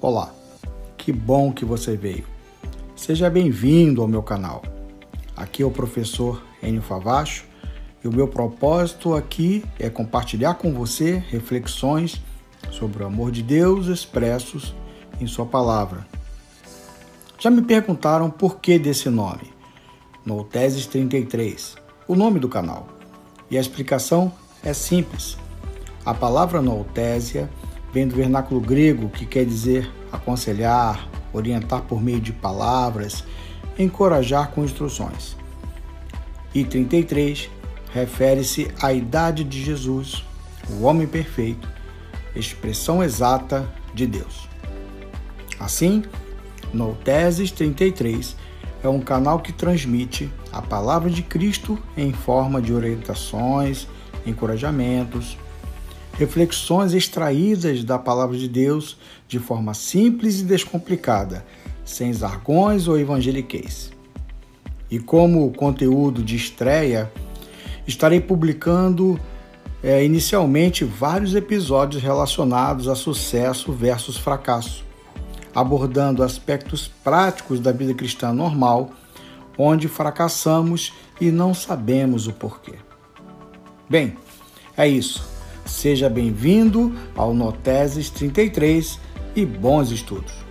Olá, que bom que você veio. Seja bem-vindo ao meu canal. Aqui é o professor Enio Favacho e o meu propósito aqui é compartilhar com você reflexões sobre o amor de Deus expressos em Sua palavra. Já me perguntaram por que desse nome, Nouteses 33, o nome do canal. E a explicação é simples. A palavra noutésia vem do vernáculo grego que quer dizer aconselhar, orientar por meio de palavras, encorajar com instruções. E 33 refere-se à idade de Jesus, o homem perfeito, expressão exata de Deus. Assim, no Teses 33 é um canal que transmite a palavra de Cristo em forma de orientações, encorajamentos, reflexões extraídas da palavra de Deus de forma simples e descomplicada, sem zargões ou evangeliquez. E como conteúdo de estreia, estarei publicando é, inicialmente vários episódios relacionados a sucesso versus fracasso, abordando aspectos práticos da vida cristã normal, onde fracassamos e não sabemos o porquê. Bem, é isso. Seja bem-vindo ao Noteses 33 e bons estudos!